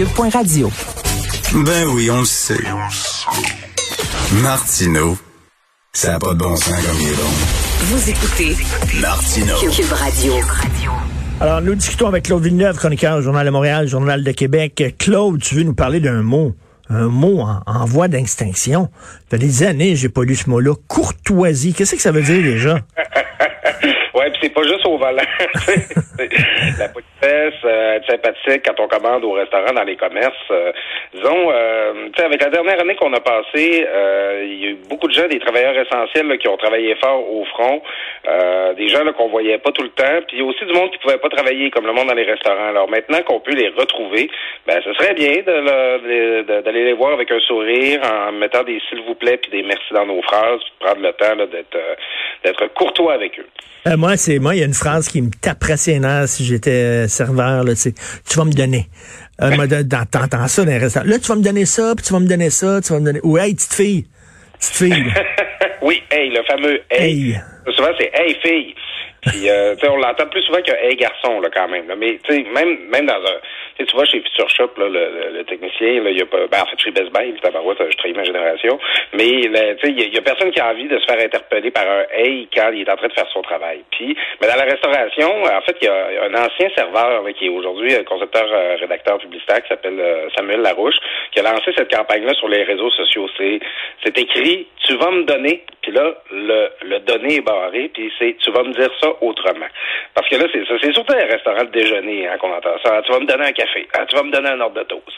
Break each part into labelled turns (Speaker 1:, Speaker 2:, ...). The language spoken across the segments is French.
Speaker 1: Radio.
Speaker 2: Ben oui, on le sait. Martineau, ça n'a pas de bon sens comme il est bon.
Speaker 1: Vous écoutez
Speaker 2: Martineau.
Speaker 1: Cube Radio.
Speaker 3: Alors, nous discutons avec Claude Villeneuve, chroniqueur au Journal de Montréal, Journal de Québec. Claude, tu veux nous parler d'un mot, un mot en, en voie d'extinction. Ça fait des années que j'ai pas lu ce mot-là. Courtoisie. Qu'est-ce que ça veut dire déjà?
Speaker 4: Ouais, puis c'est pas juste au volant. la euh, sympathique quand on commande au restaurant, dans les commerces. Euh, disons, euh, avec la dernière année qu'on a passée, euh, il y a eu beaucoup de gens, des travailleurs essentiels qui ont travaillé fort au front, euh, des gens là, qu'on voyait pas tout le temps, puis il y a aussi du monde qui pouvait pas travailler, comme le monde dans les restaurants. Alors maintenant qu'on peut les retrouver, ben ce serait bien d'aller les voir avec un sourire, en mettant des s'il vous plaît puis des merci dans nos phrases, puis prendre le temps là, d'être euh, courtois avec eux.
Speaker 3: Moi, c'est moi, il y a une phrase qui me taperait ses nerfs si j'étais serveur. Là, tu vas me donner. Euh, T'entends ça dans les restaurants. Là, tu vas me donner ça, puis tu vas me donner ça, tu vas me donner. Ou hey, petite fille. Petite fille.
Speaker 4: oui, hey, le fameux hey.
Speaker 3: Hey.
Speaker 4: Souvent, c'est hey fille. Puis, euh, on l'entend plus souvent que hey garçon, là, quand même. là. Mais, tu sais, même, même dans un. Tu vois, chez Future Shop, là, le, le- technicien, là, il y a pas. Ben, en fait, chez Best Buy, je trahis ma génération. Mais, tu sais, il y, y a personne qui a envie de se faire interpeller par un hey quand il est en train de faire son travail. Puis, mais dans la restauration, en fait, il y a, un ancien serveur, là, qui est aujourd'hui euh, concepteur, euh, rédacteur publicitaire, qui s'appelle euh, Samuel Larouche, qui a lancé cette campagne-là sur les réseaux sociaux. C'est, c'est écrit, tu vas me donner, puis là, le, le donner est barré, puis c'est, tu vas me dire ça autrement. Parce que là, c'est. C'est surtout les restaurants de déjeuner hein, qu'on entend ça. Tu vas me donner un café. Ah, tu vas me donner un ordre de toast.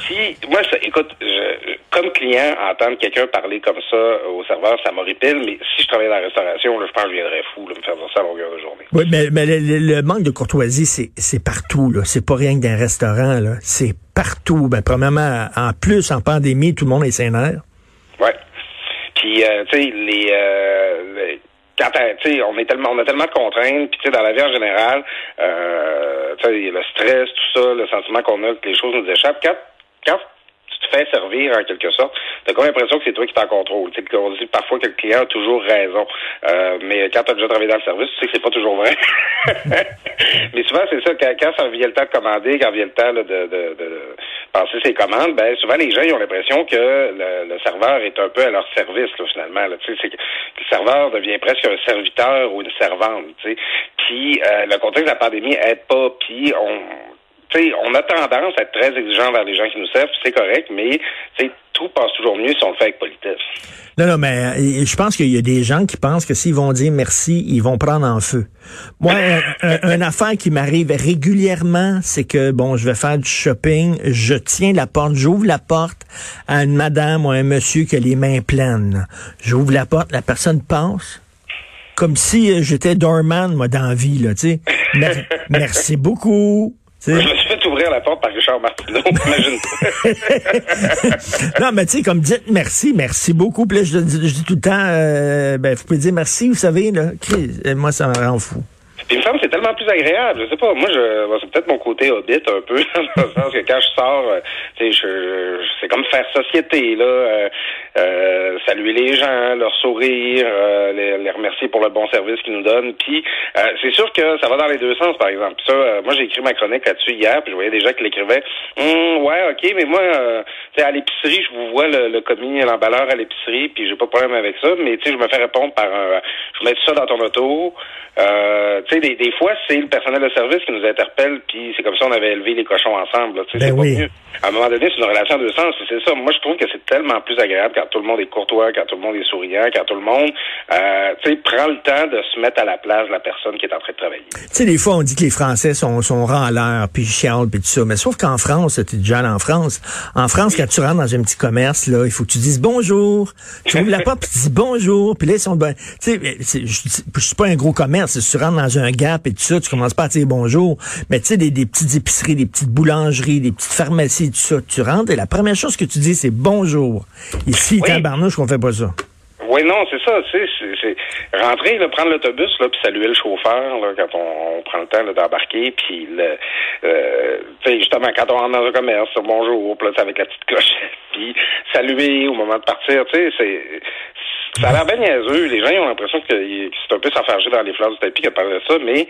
Speaker 4: Puis, moi, ça, écoute, je, comme client, entendre quelqu'un parler comme ça au serveur, ça m'horripile, mais si je travaillais dans la restauration, là, je pense que je viendrais fou, là, me faire dire ça à longueur de journée.
Speaker 3: Oui, mais, mais le, le- le manque de courtoisie, c'est, partout. C'est pas rien que d'un restaurant. C'est partout. Ben, premièrement, en plus, en pandémie, tout le monde est sénère.
Speaker 4: Ouais. Puis, euh, tu sais, les, euh, les- on est tellement, on a tellement de contraintes. Puis, dans la vie en général, euh, le stress, tout ça, le sentiment qu'on a que les choses nous échappent. Quand, quand fais servir en quelque sorte, t'as comme l'impression que c'est toi qui t'en contrôle. Tu sais, qu'on dit parfois que le client a toujours raison. Euh, mais quand t'as déjà travaillé dans le service, tu sais que c'est pas toujours vrai. mais souvent, c'est ça, quand, ça vient le temps de commander, quand vient le temps là, de, de, de passer ses commandes, ben souvent les gens ils ont l'impression que le, le serveur est un peu à leur service là, finalement. Là. Que le serveur devient presque un serviteur ou une servante. Tu sais. Puis euh, le contexte de la pandémie aide pas. Puis on sais, on a tendance à être très exigeant vers les gens qui nous servent, c'est correct, mais tout passe toujours mieux si on le fait avec politesse.
Speaker 3: Non, non, mais euh, je pense qu'il y a des gens qui pensent que s'ils vont dire merci, ils vont prendre en feu. Moi, un, un- une affaire qui m'arrive régulièrement, c'est que, bon, je vais faire du shopping, je tiens la porte, j'ouvre la porte à une madame ou à un monsieur qui a les mains pleines. J'ouvre la porte, la personne passe, comme si euh, j'étais doorman, moi, dans la vie, là, tu sais. Mer- merci beaucoup. tu
Speaker 4: ouvrir la porte par Richard Martineau,
Speaker 3: non, mais tu sais, comme dites merci, merci beaucoup. Puis là, je, dis- je dis tout le temps, euh, ben, vous pouvez dire merci, vous savez, là. Euh, Moi, ça me rend fou.
Speaker 4: Semble que c'est tellement plus agréable. Je sais pas, moi, je, c'est peut-être mon côté hobbit un peu, dans le sens que quand je sors, euh, je, je- c'est comme faire société, là, euh, euh, saluer les gens, leur sourire, euh, les, les remercier pour le bon service qu'ils nous donnent. Puis euh, c'est sûr que ça va dans les deux sens, par exemple. Ça, moi, j'ai écrit ma chronique là-dessus hier, puis je voyais des gens qui l'écrivaient. Hum, ouais, ok, mais moi, à l'épicerie, je vous vois le, le commis, l'emballeur à l'épicerie, puis j'ai pas de problème avec ça, mais tu sais, je me fais répondre par un, je vais mettre ça dans ton auto. Tu sais, des, des fois, c'est le personnel de service qui nous interpelle, puis c'est comme ça on avait élevé les cochons ensemble. là. Tu
Speaker 3: Ben oui.
Speaker 4: mieux. À un moment donné, c'est une relation deux sens. C'est ça. Moi, je trouve que c'est tellement plus agréable quand tout le monde est courtois, quand tout le monde est souriant, quand tout le monde, euh, tu prend le temps de se mettre à la place de la personne qui est en train de travailler.
Speaker 3: Tu sais, des fois, on dit que les Français sont, sont râleurs, puis chialent, puis tout ça. Mais sauf qu'en France, t'es déjà allé en France. En France, quand tu rentres dans un petit commerce, là, il faut que tu dises bonjour. Tu ouvres la porte, puis tu dis bonjour. Puis là, ils sont de bonne- Tu sais, je suis pas un gros commerce. Si tu rentres dans un gap et tout ça, tu commences pas à dire bonjour. Mais tu sais, des, des petites épiceries, des petites boulangeries, des petites pharmacies, tout ça, tu rentres et la première chose que tu dis, c'est bonjour. Ici,
Speaker 4: Oui.
Speaker 3: tabarnouche, qu'on fait pas ça.
Speaker 4: Oui, non, c'est ça. tu sais, C'est, rentrer, là, prendre l'autobus, là, puis saluer le chauffeur là, quand on, on prend le temps d'embarquer, puis le, euh, justement quand on rentre dans un commerce, bonjour, puis avec la petite cloche, puis saluer au moment de partir, tu sais, c'est Ça a l'air bien niaiseux. Les gens ont l'impression que c'est un peu s'enfarger dans les fleurs du tapis de parler de ça, mais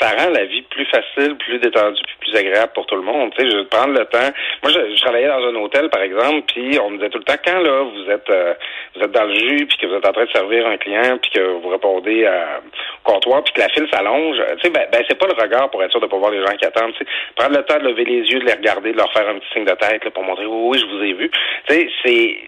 Speaker 4: ça rend la vie plus facile, plus détendue, plus agréable pour tout le monde. Tu sais, prendre le temps. Moi, je, travaillais dans un hôtel, par exemple, puis on me disait tout le temps quand là vous êtes euh, vous êtes dans le jus, puis que vous êtes en train de servir un client, puis que vous répondez à, au comptoir, puis que la file s'allonge. Tu sais, ben, ben c'est pas le regard pour être sûr de pas voir les gens qui attendent. Tu sais, prendre le temps de lever les yeux, de les regarder, de leur faire un petit signe de tête là, pour montrer oui, oui, je vous ai vu. Tu sais, c'est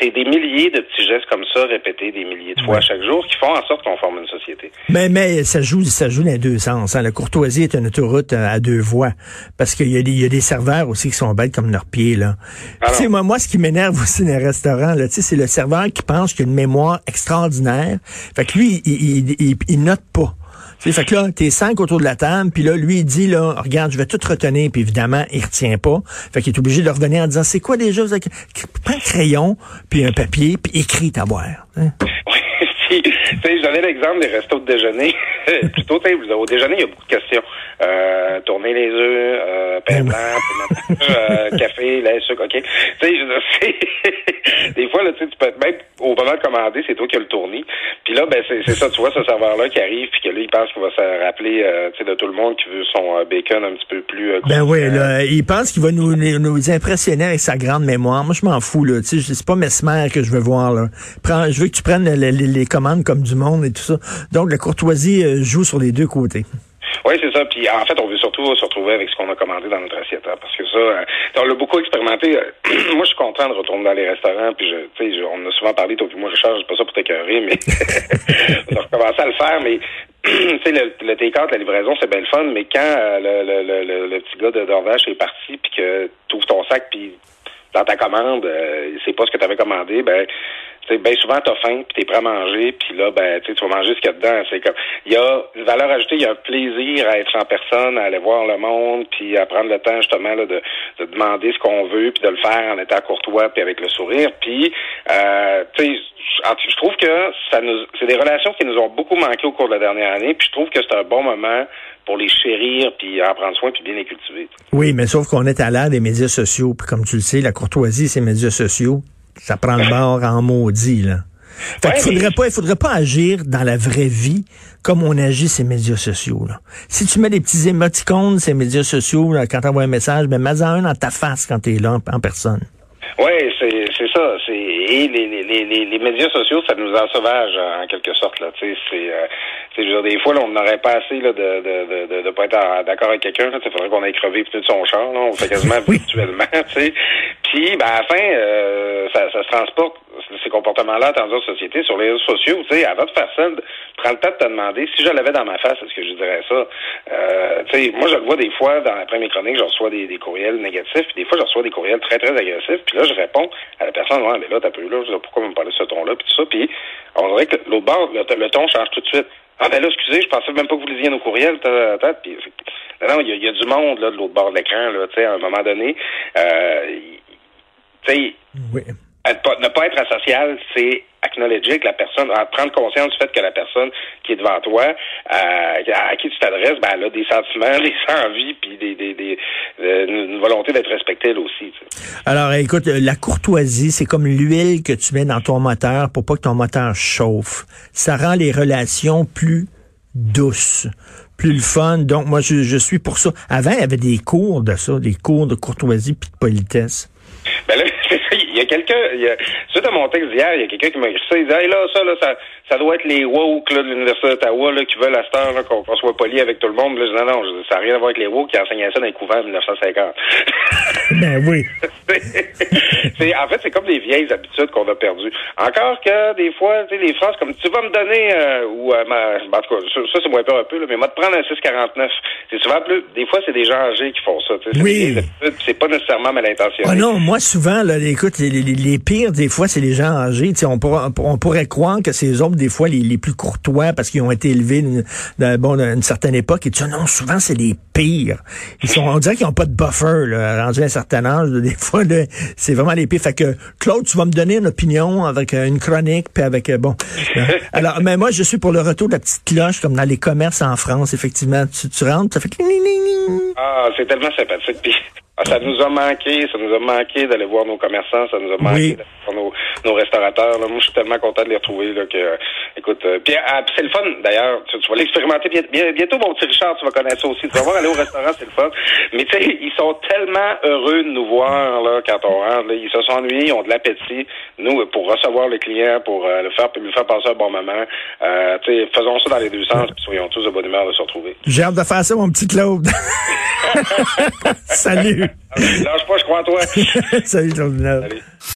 Speaker 4: c'est des milliers de petits gestes comme ça des milliers de fois chaque jour qui font en sorte qu'on forme une société.
Speaker 3: Mais mais ça joue ça joue dans les deux sens. Hein. La courtoisie est une autoroute euh, à deux voies parce qu'il y a des il y a des serveurs aussi qui sont bêtes comme leurs pieds là. Tu sais moi moi ce qui m'énerve aussi dans les restaurants là, tu sais c'est le serveur qui pense qu'il a une mémoire extraordinaire. Fait que lui il, il, il note pas. Fait que là, t'es cinq autour de la table, puis là, lui, il dit, là, regarde, je vais tout retenir, puis évidemment, il retient pas. Fait qu'il est obligé de revenir en disant, c'est quoi déjà? Prends un crayon, puis un papier, puis écris ta boire. Hein?
Speaker 4: Oui, je donnais l'exemple des restos de déjeuner. Plutôt, au déjeuner, il y a beaucoup de questions. Euh, tourner les œufs, euh, pain ben blanc, euh, café, lait, sucre, OK. Tu sais, je des fois, là, tu peux même au moment de commander, c'est toi qui as le tourné. Puis là, ben c'est ça, tu vois ce serveur-là qui arrive, puis que là, il pense qu'il va se rappeler euh, de tout le monde qui veut son euh, bacon un petit peu plus... Euh,
Speaker 3: ben oui, là, il pense qu'il va nous, nous impressionner avec sa grande mémoire. Moi, je m'en fous, là. Tu sais, c'est pas Mesmer que je veux voir, là. Prends, je veux que tu prennes les, les commandes comme du monde et tout ça. Donc, la courtoisie joue sur les deux côtés.
Speaker 4: Oui, c'est ça. Puis en fait, on veut surtout se retrouver avec ce qu'on a commandé dans notre assiette. Hein, parce que ça, euh, on l'a beaucoup expérimenté. moi, je suis content de retourner dans les restaurants. Puis, je, on a souvent parlé, toi puis moi, je charge pas ça pour t'écœurer, mais on a recommencé à le faire. Mais tu sais, le, le take-out, la livraison, c'est bien le fun. Mais quand euh, le, le, le, le, petit gars de Dorvache est parti, puis que tu ouvres ton sac, puis dans ta commande, euh, c'est pas ce que tu avais commandé, ben c'est bien souvent t'as faim puis t'es prêt à manger puis là ben tu vas manger ce qu'il y a dedans c'est comme il y a une valeur ajoutée il y a un plaisir à être en personne à aller voir le monde puis à prendre le temps justement là, de, de demander ce qu'on veut puis de le faire en étant courtois puis avec le sourire puis euh, tu sais je trouve que ça nous c'est des relations qui nous ont beaucoup manqué au cours de la dernière année puis je trouve que c'est un bon moment pour les chérir puis en prendre soin puis bien les cultiver.
Speaker 3: Oui, mais sauf qu'on est à l'ère des médias sociaux puis comme tu le sais, la courtoisie c'est médias sociaux ça prend le bord en maudit, là. Fait faudrait pas, il faudrait pas agir dans la vraie vie comme on agit ces médias sociaux. Là. Si tu mets des petits émoticônes ces médias sociaux là, quand tu envoies un message, ben mets-en un dans ta face quand tu es là en, personne.
Speaker 4: Oui, c'est c'est ça. C'est et les, les, les, les médias sociaux, ça nous ensauvage en quelque sorte là. Tu sais, c'est euh, je veux dire, des fois, là, on n'aurait pas assez là, de, de, de, de, pas être d'accord avec quelqu'un. Il faudrait qu'on aille crever peut-être son char. Là. On fait quasiment virtuellement. sais. Puis, ben, à la fin, euh, ça, ça se transporte ces comportements-là dans notre société sur les réseaux sociaux. Tu sais, avant de faire ça, prends le temps de te demander si je l'avais dans ma face, est-ce que je dirais ça? Euh, tu sais, moi, je le vois des fois dans la première chronique, je reçois des, des courriels négatifs, puis des fois, je reçois des courriels très, très agressifs. Puis là, je réponds à la personne, ouais, mais là, t'as peu là, pourquoi me parler de ce ton-là, puis tout ça. Puis on dirait que l'autre bord, le ton change tout de suite. Ah ben là, excusez, je pensais même pas que vous lisiez nos courriels. Puis, non, il y, a du monde là, de l'autre bord de l'écran, là, tu sais, à un moment donné. Euh, tu sais, oui. ne pas être asocial, c'est acknowledger que la personne, prendre conscience du fait que la personne qui est devant toi, euh, à, qui tu t'adresses, ben, elle a des sentiments, des envies, puis des, des, des euh, une volonté d'être respectée elle aussi.
Speaker 3: Alors, écoute, la courtoisie, c'est comme l'huile que tu mets dans ton moteur pour pas que ton moteur chauffe. Ça rend les relations plus douces plus le fun. Donc, moi, je, je suis pour ça. Avant, il y avait des cours de ça, des cours de courtoisie puis de politesse.
Speaker 4: Y a quelqu'un, suite à mon texte d'hier, il y a quelqu'un qui m'a écrit ça, il dit, hey, là, ça, là, ça, ça doit être les woke, là, de l'Université d'Ottawa, là, qui veulent à cette heure, qu'on soit poli avec tout le monde. Là, je dis, non, non, ça n'a rien à voir avec les woke qui enseignaient ça dans les couverts en 1950.
Speaker 3: ben oui.
Speaker 4: c'est, en fait, c'est comme les vieilles habitudes qu'on a perdues. Encore que, des fois, tu sais, les phrases comme, tu vas me donner, euh, ou, euh, ma, ben, en tout cas, ça, c'est moins peur un peu, là, mais moi, de prendre un 649, c'est souvent plus, des fois, c'est des gens âgés qui font ça, tu sais.
Speaker 3: Oui.
Speaker 4: C'est pas nécessairement mal intentionné.
Speaker 3: Ah non, moi, souvent, là, écoute, les, les, les pires, des fois, c'est les gens âgés. on, on pourrait croire que c'est les autres, des fois, les, les plus courtois parce qu'ils ont été élevés d'une bon, une certaine époque. Et tu non, souvent, c'est les pires. Ils sont, on dirait qu'ils n'ont pas de buffer, là, rendu à un certain âge. des fois, c'est vraiment les pires. Fait que, Claude, tu vas me donner une opinion avec euh, une chronique, puis avec, euh, bon. Alors, mais moi, je suis pour le retour de la petite cloche, comme dans les commerces en France, effectivement. Tu, tu rentres, ça fait...
Speaker 4: Ah, c'est tellement sympathique. Puis ça nous a manqué, ça nous a manqué d'aller voir nos commerçants, ça nous a manqué
Speaker 3: Oui.
Speaker 4: d'aller voir nos, nos restaurateurs. Là. Moi, je suis tellement content de les retrouver là, que, euh, écoute, euh, puis, ah, c'est le fun d'ailleurs. Tu, tu vas l'expérimenter bien- bien- bientôt, mon petit Richard, tu vas connaître ça aussi. Tu vas voir aller au restaurant, c'est le fun. Mais tu sais, ils sont tellement heureux de nous voir là quand on rentre. là. Ils se sont ennuyés, ils ont de l'appétit. Nous, euh, pour recevoir le client, pour euh, le faire, lui faire passer un bon moment, euh, tu sais, faisons ça dans les deux sens, puis soyons tous de bonne humeur de se retrouver.
Speaker 3: J'ai hâte de faire ça, mon petit Claude. Salut.
Speaker 4: Lâche pas, je crois en toi.
Speaker 3: Salut, Claude Villeneuve.
Speaker 4: Salut.